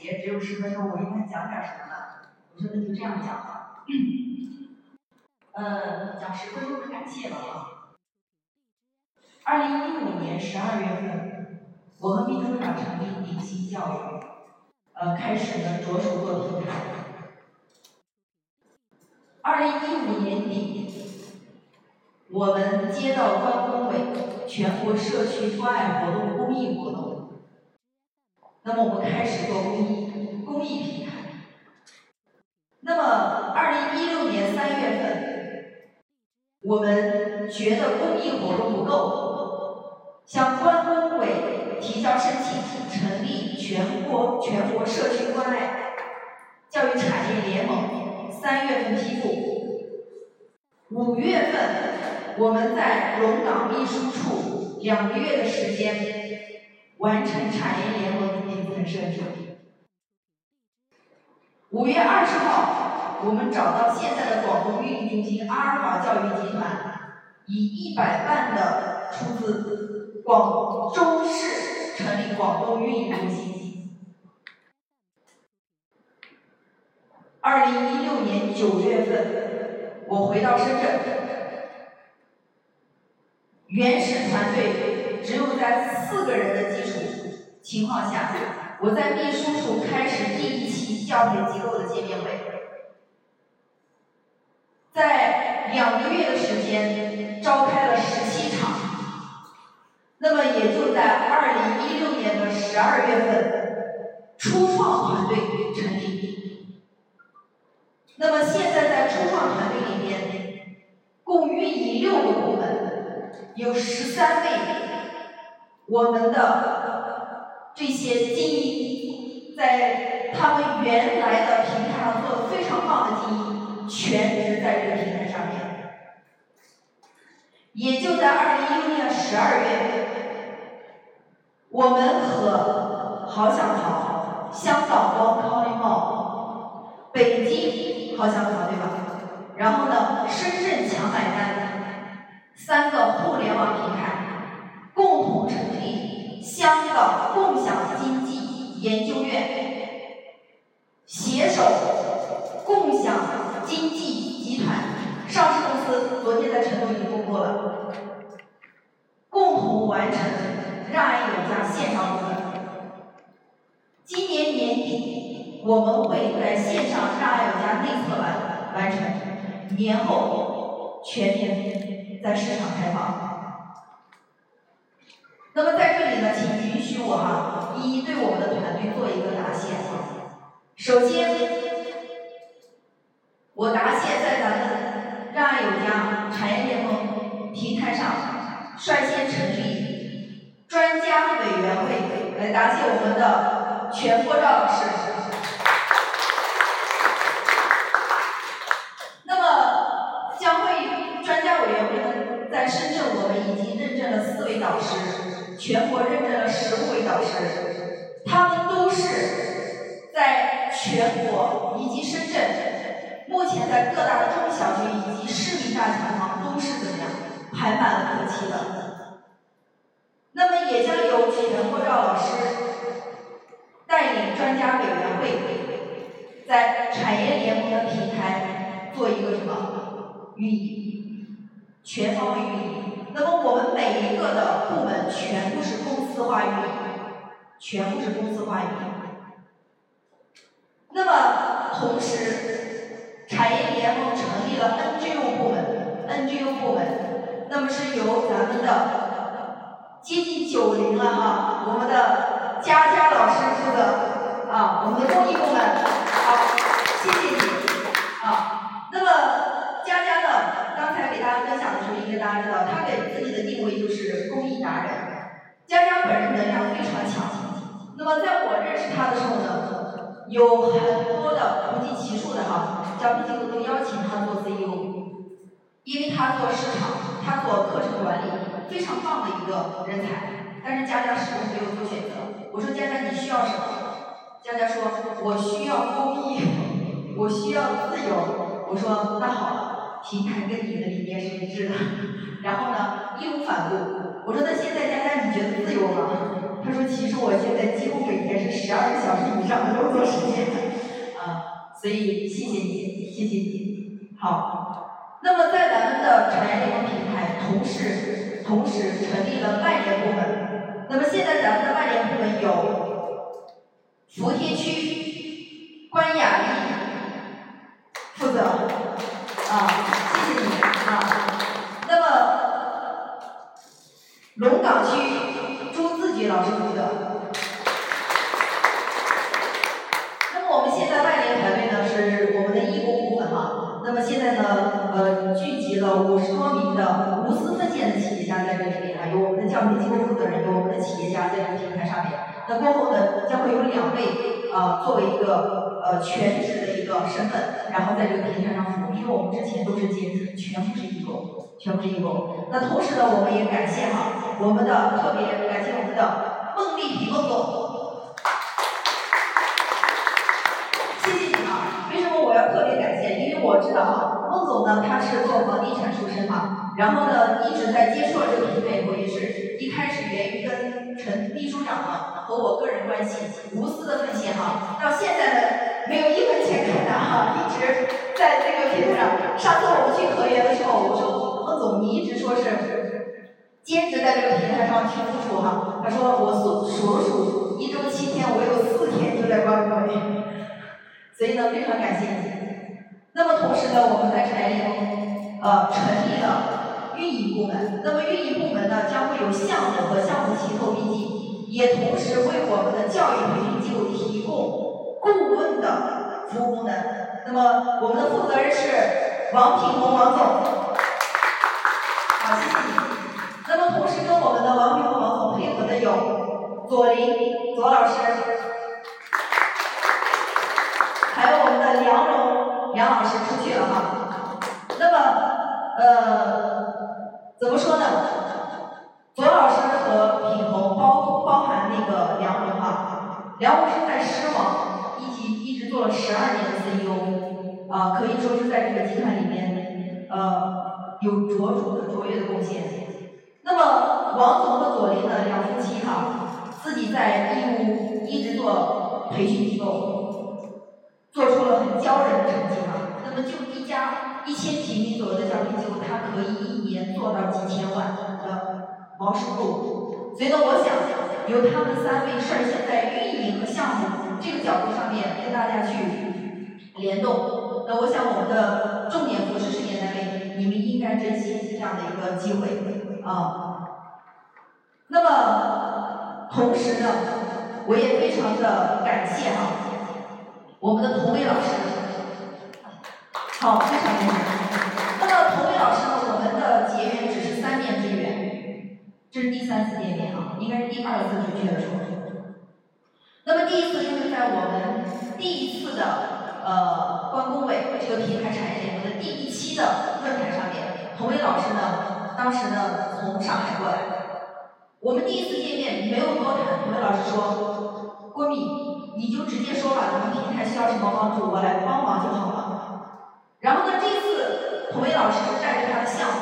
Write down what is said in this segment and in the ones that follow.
也只有十分钟，我应该讲点什么呢？我说那就这样讲吧。呃，讲十分钟感谢吧啊。二零一五年十二月份，我和秘书长成立鼎新教育，呃，开始呢着手做平台。二零一五年底，我们接到关工委全国社区关爱活动公益活动，那么我们开始做公益公益平台。那么二零一六年三月份，我们觉得公益活动不够，向关工委提交申请，成立全国全国社区关爱教育产业联盟。三月份批复，五月份我们在龙岗秘书处两个月的时间完成产业联盟的那部分设置。五月二十号，我们找到现在的广东运营中心阿尔法教育集团，以一百万的出资，广州市成立广东运营中心。二零一六年九月份，我回到深圳，原始团队只有在四个人的基础情况下，我在秘书处开始第一期教培机构的见面会，在两个月的时间召开了十七场，那么也就在二零一六年的十二月份，初创团队成立。那么现在在初创团队里面，共运营六个部门，有十三位我们的这些精英，在他们原来的平台上做的非常棒的精英，全职在这个平台上面。也就在二零一六年十二月，我们和好想逃、香港光 Calling Mall、北京。好想逃对吧？然后呢，深圳强买单，三个互联网平台共同成立香港共享经济研究院，携手共享经济集团上市公司，昨天在成都已经公布了，共同完成让爱有家线上部分。今年年底。我们会在线上让爱有家内测完完成，年后全面在市场开放。那么在这里呢，请允许我哈，一一对我们的团队做一个答谢。首先，我答谢在咱们让爱有家产业联盟平台上率先成立专家委员会，来答谢我们的全国照老师。在深圳，我们已经认证了四位导师，全国认证了十五位导师，他们都是在全国以及深圳，目前在各大的中小学以及市民大讲堂都是怎么样排满了课期的。那么也将由全国赵老师带领专家委员会，在产业联盟的平台做一个什么运营？全方位运营，那么我们每一个的部门全部是公司化运营，全部是公司化运营。那么同时，产业联盟成立了 NGO 部门，NGO 部门，那么是由咱们的接近九零了哈，我们的佳佳老师负责啊，我们的公益部门，好，谢谢你啊，那么。佳佳呢？刚才给大家分享的时候，应该大家知道，她给自己的定位就是公益达人。佳佳本人能量非常强，那么在我认识她的时候呢，有很多的不计其数的哈，招聘机构都邀请她做 CEO，因为她做市场，她做课程管理，非常棒的一个人才。但是佳佳始终没有做选择。我说佳佳你需要什么？佳佳说，我需要公益，我需要自由。我说那好了。平台跟你的理念是一致的，然后呢，义无反顾。我说那现在佳佳你觉得自由吗？他说其实我现在几乎每天是十二个小时以上的工作时间，啊，所以谢谢你，谢谢你。好，那么在咱们的产业联盟平台，同时同时成立了外联部门。那么现在咱们的外联部门有福田区关雅丽负责，啊，谢谢你啊。那么龙岗区朱自杰老师负责。那么我们现在外联团队呢是我们的义工部分哈，那么现在呢呃聚集了五十多名的无私奉献的企业家在这里面啊，有我们的教育机构负责人，有我们的企业家在这个平台上面。那过后呢将会有两位啊作为一个呃全职的一个身份，然后在这个平台上服务，因为我们之前都是兼职，全部是义工，全部是义工。那同时呢我们也感谢哈我们的特别感谢我们的孟丽萍孟总。特别感谢，因为我知道哈，孟总呢他是做房地产出身嘛，然后呢一直在接触这个平台以后，也是一开始源于跟陈秘书长呢和我个人关系无私的奉献哈，到现在呢没有一分钱可拿哈，一直在这个平台上。上次我们去合约的时候，我说孟总你一直说是兼职在这个平台上去付出哈，他说我数数了数，一周七天，我有四天就在关注你。所以呢，非常感谢你。那么同时呢，我们在产业联盟呃成立了运营部门。那么运营部门呢，将会有项目和项目齐头并进，也同时为我们的教育培训机构提供顾问的服务功能。那么我们的负责人是王品红王总，好，谢谢你。那么同时跟我们的王品红王总配合的有左林左老师。梁老师出去了哈，那么呃怎么说呢？左老师和品红包包含那个梁荣哈，梁荣是在狮网一级一直做了十二年的 CEO，啊可以说是在这个集团里面呃有卓著的卓越的贡献。那么王总和左林呢两夫妻哈，自己在义乌一直做培训机构。做出了很骄人的成绩哈，那么就一家一千平米左右的教培机构，它可以一年做到几千万的毛收入。所以呢，我想由他们三位率先在运营和项目这个角度上面跟大家去联动。那我想我们的重点扶持事业单位，你们应该珍惜这样的一个机会啊。那么同时呢，我也非常的感谢哈。我们的童伟老师，好，非常感谢。那么童伟老师呢？我们的结缘只是三面之缘，这是第三次见面啊，应该是第二次准确的说。那么第一次就是在我们第一次的呃关工委这个平台产业联盟的第一期的论坛上面，童伟老师呢，当时呢从上海过来，我们第一次见面没有多谈，童伟老师说，郭敏。你就直接说吧，咱们平台需要什么帮助，我来帮忙就好了。然后呢，这次童伟老师是带着他的项目，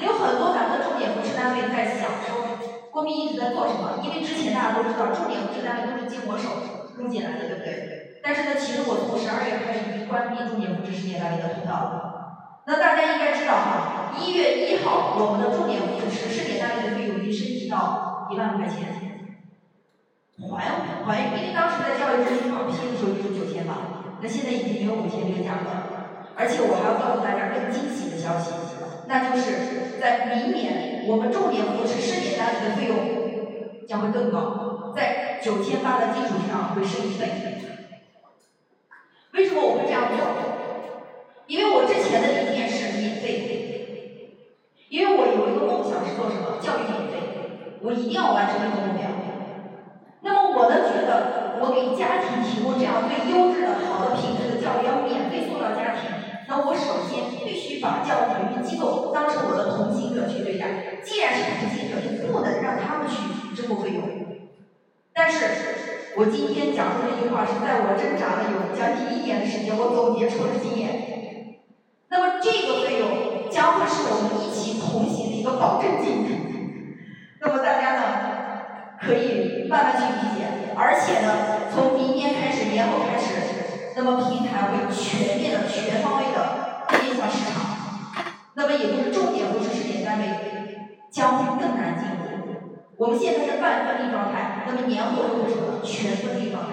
有很多咱们的重点扶持单位在想说，郭明一直在做什么？因为之前大家都知道，重点扶持单位都是经我手弄进来的，对不对？但是呢，其实我从十二月开始已经关闭重点扶持事业单位的通道了。那大家应该知道哈，一月一号我们的重点扶持事业单位的费用已经升级到一万块钱。还还，因为当时在教育中心报批的时候就是九千吧，那现在已经没有五千这个价格了。而且我还要告诉大家更惊喜的消息，那就是在明年我们重点扶持试点单位的费用将会更高，在九千八的基础上会升一倍。为什么我会这样做？因为我之前的理念是免费，因为我有一个梦想是做什么？教育免费，我一定要完成这个目标。我，给家庭提供这样最优质的好的品质的教育，要免费送到家庭。那我首先必须把教育培训机构当成我的同行者去对待。既然是同行者，就不能让他们去支付费用。但是，我今天讲出这句话是在我挣扎了有将近一年的时间，我总结出的经验。那么这个费用将会是我们一起同行的一个保证金。那么大家呢？可以慢慢去理解，而且呢，从明年开始，年后开始那么平台会全面的、全方位的面向市场。那么也就是重点扶持试点单位将会更难进入。我们现在是半分立状态，那么年后又是什么？全分立状态。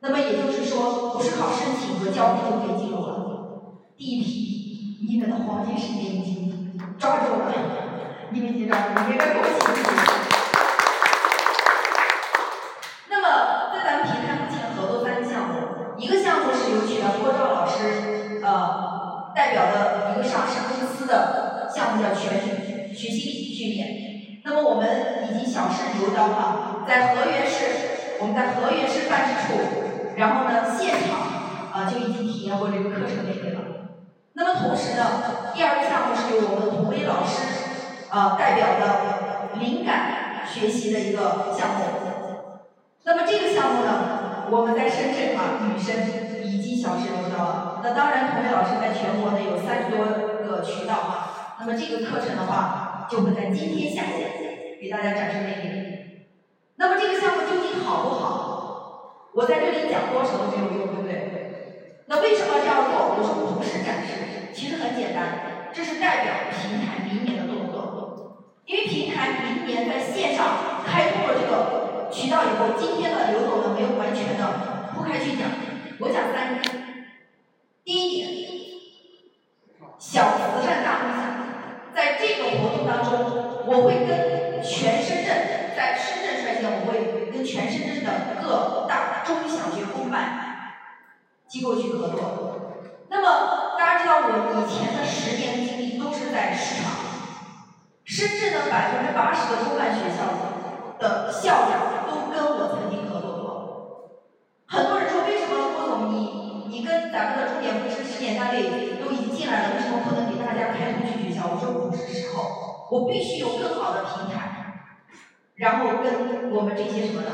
那么也就是说，不是靠申请和交费就可以进入了。第一批，你们的黄金时间已经抓住了，你们紧张，你们应该恭喜自己。那么在咱们平台目前合作三个项目，一个项目是由全国赵老师呃代表的一个上市公司的项目叫全学习力训练。那么我们已经小试牛刀了，在河源市，我们在河源市办事处。然后呢，现场啊就已经体验过这个课程内容了。那么同时呢，第二个项目是由我们童威老师啊代表的灵感学习的一个项目。那么这个项目呢，我们在深圳啊，女生小试牛刀了。那当然，童威老师在全国呢有三十多个渠道哈。那么这个课程的话，就会在今天下午给大家展示魅力。那么这个项目究竟好不好？我在这里讲多少都没有用，对不对？那为什么这样做？我说不是展示，其实很简单，这是代表平台明年的动作。因为平台明年在线上开通了这个渠道以后，今天的刘总呢没有完全的铺开去讲，我讲三点。第一点，小慈善大梦想，在这个活动当中，我会跟全深圳，在深圳率先，我会跟全深圳的各大。中小学公办机构去合作。那么大家知道，我以前的十年经历都是在市场。深圳的百分之八十的公办学校的校长都跟我曾经咱们的重点扶持试点单位都已经进来了，为什么不能给大家开通去学校？我说不是时候，我必须有更好的平台，然后跟我们这些什么的。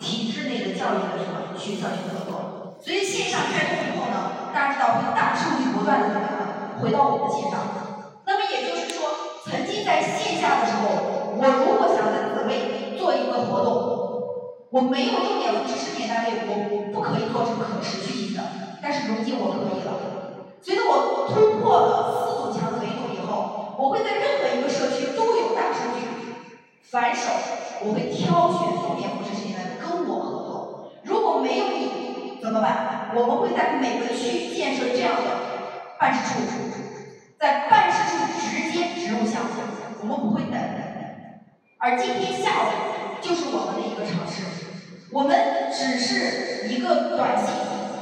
体制内的教育的什么学校去合作，所以线上开通以后呢，大家知道会大数据不断的怎么样回到我们的线上。那么也就是说，曾经在线下的时候，我如果想在紫薇做一个活动，我没有重点扶持试点单位，我不可以做成可持续性的。但是如今我可以了，随着我突破了四堵墙的维度以后，我会在任何一个社区都有大数据。反手，我会挑选重点扶持试点单位。跟我合作，如果没有你怎么办？我们会在每个区建设这样的办事处，在办事处直接植入项目，我们不会等，等等。而今天下午就是我们的一个尝试，我们只是一个短信，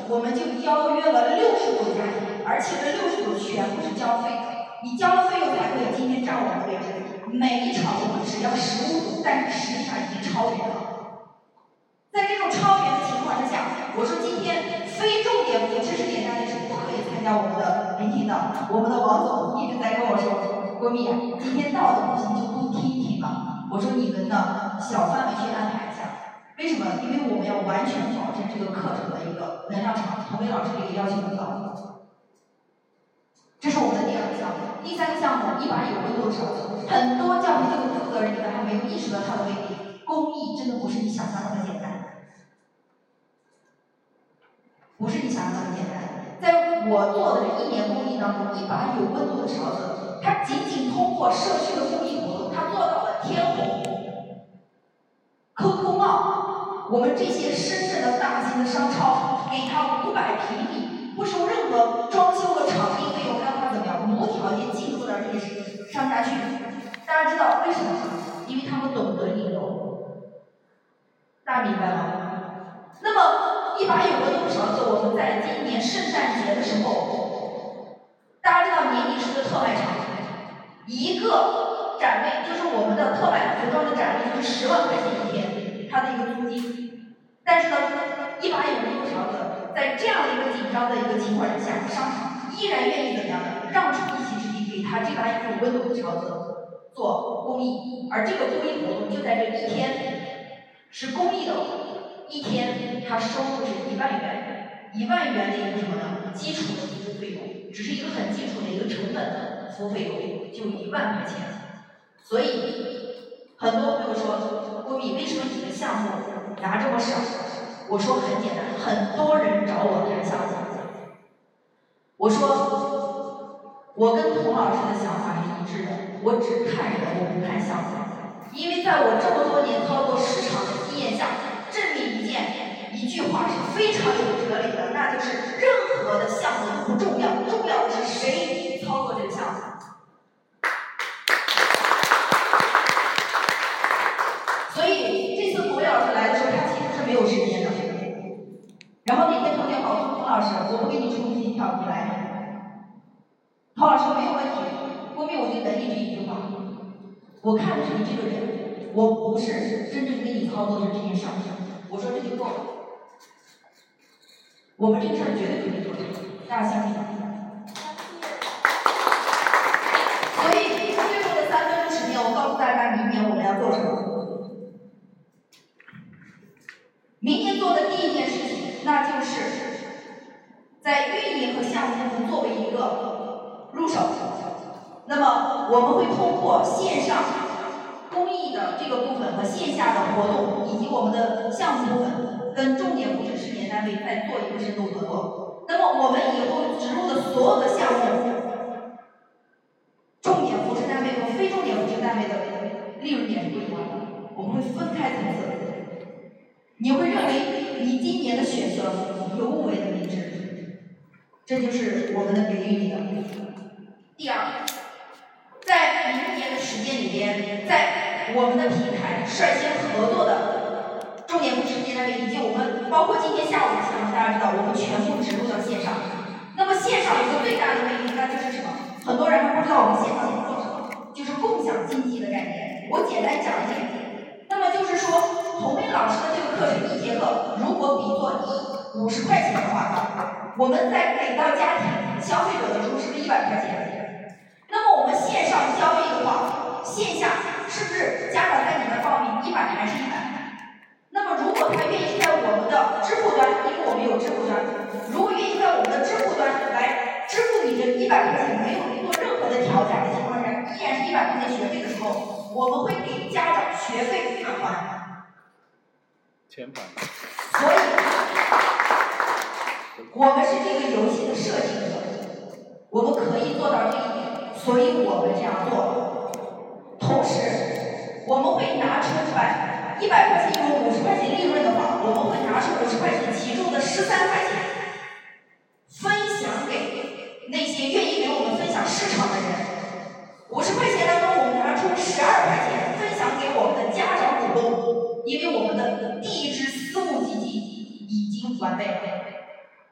我们就邀约了六十组家庭，而且这六十组全部是交费的，你交了费用才可以今天占我们的位置。每一场我们只要十五组，但是实际上已经超员了。在这种超员的情况之下，我说今天非重点扶持试点大家是不可以参加我们的聆听的。我们的王总一直在跟我说，闺蜜，今天到的不行就不听听了。我说你们呢，小范围去安排。为什么？因为我们要完全保证这个课程的一个能量场。童伟老师这个要求很高。这是我们的第二个项目，第三个项目一把有温度的勺子。很多教培机构负责人你们还没有意识到它的威力。公益真的不是你想象那么简单。不是你想象那么简单，在我做的这一年公益当中，一把有温度的勺子，它仅仅通过社区的公益活动，它做到了天虹、COCO Mall，我们这些深圳的大型的商超，给他五百平米，不收任何装修的场地费用，让他怎么样无条件进入到这些商家去。大家知道为什么吗？因为他们懂得引流，大家明白吗？那么，一把有温度的勺子，我们在今年圣诞节的时候，大家知道年底是个特卖场，一个展位就是我们的特卖服装的展位就是十万块钱一天，它的一个租金。但是呢，一把有温度勺子，在这样的一个紧张的一个情况之下，商场依然愿意怎么样呢？让出一席之地给他这把有温度的勺子做公益，而这个公益活动就在这一天，是公益的。一天，他收入是一万元，一万元的一个什么呢？基础的服务费用，只是一个很基础的一个成本的服务费用，就一万块钱。所以，很多朋友说，郭米，为什么你的项目拿这么少？我说很简单，很多人找我谈项目。我说，我跟童老师的想法是一致的，我只看人，我不看项目。因为在我这么多年操作市场的经验下，证明一件一句话是非常有哲理的，那就是任何的项目不重要，重要的是谁操作这个项目。所以这次童老师来的时候，他其实是没有时间的。然后那天特别好，说童老师，我不给你出机票，你来。童老师没有问题，后面我就等你这一句话。我看的是你这个人，我不是真正给你操作的这件事儿。我说这就够了。我们这个事儿绝对可以做成，大家相信吗？所以最后的三分钟时间，我告诉大家，明年我们要做什么？明年做的第一件事情，那就是在运营和项目部分作为一个入手。那么我们会通过线上公益的这个部分和线下的活动，以及我们的项目部分，跟重点扶持试点单位再做一个深度合作。那么我们以后植入的所有的项目，重点扶持单位和非重点扶持单位的利润点是不一样的，我们会分开层次。你会认为你今年的选择尤为的明智，这就是我们的给予你的。第二。在明年的时间里边，在我们的平台率先合作的重点扶持单位，以及我们包括今天下午的项目，大家知道，我们全部植入到线上。那么线上有个最大的魅力，那就是什么？很多人还不知道我们线上做什么，就是共享经济的概念。我简单讲一点。那么就是说，老师的这个课程一节课，如果比作一五十块钱的话，我们在给到家庭消费者的时候，是不是一百块钱？那么我们线上交易的话，线下是不是家长在里面报名一百还是一百？那么如果他愿意在我们的支付端，因为我们有支付端，如果愿意在我们的支付端来支付你这一百块钱，没有做任何的调价的情况下，依然是一百块钱学费的时候，我们会给家长学费返还。钱返。所以，我们是这个游戏的设计者，我们可以做到这一点。所以我们这样做，同时我们会拿出百一百块钱有五十块钱利润的话，我们会拿出五十块钱其中的十三块钱，完备。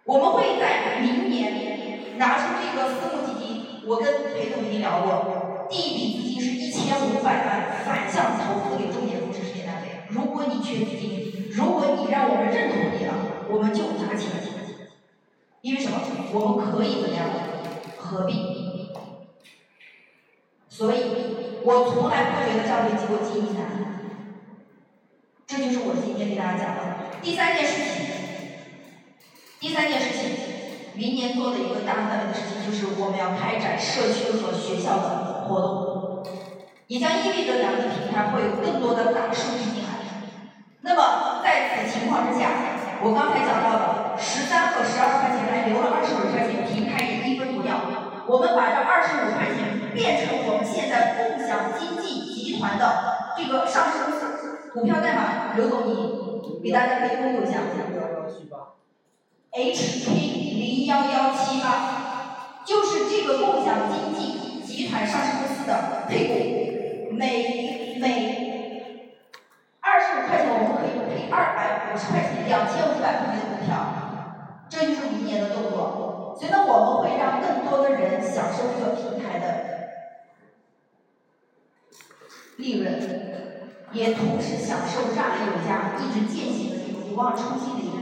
我们会在明年拿出这个私募基金。我跟裴总已经聊过，第一笔资金是一千五百万反向投资给重点扶持事业单位。如果你缺资金，如果你让我们认同你了，我们就拿钱。因为什么？我们可以怎么样？合并。所以，我从来不觉得教育机构经营难。这就是我今天给大家讲的第三件事情。第三件事情。明年做的一个大范围的事情，就是我们要开展社区和学校的活动，也将意味着两个平台会有更多的大数据进来。那么在此情况之下，我刚才讲到的十三和十二块钱还留了二十五块钱，平台也一分不要。我们把这二十五块钱变成我们现在共享经济集团的这个上市公司股票代码，刘总你给大家可以公布一下。HK 零幺幺七八，就是这个共享经济集团上市公司的配股，每每二十五块钱我们可以配二百五十块钱，两千五百块钱的股票，这就是明年的动作。所以呢，我们会让更多的人享受这个平台的利润，也同时享受让爱有家一直践行的这种不忘初心的一个。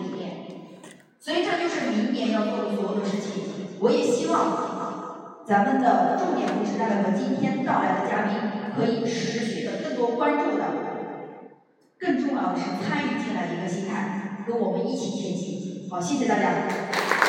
所以这就是明年要做的所有的事情。我也希望咱们的重点扶持单位和今天到来的嘉宾可以持续的更多关注的，更重要的是参与进来的一个心态，跟我们一起前进。好，谢谢大家。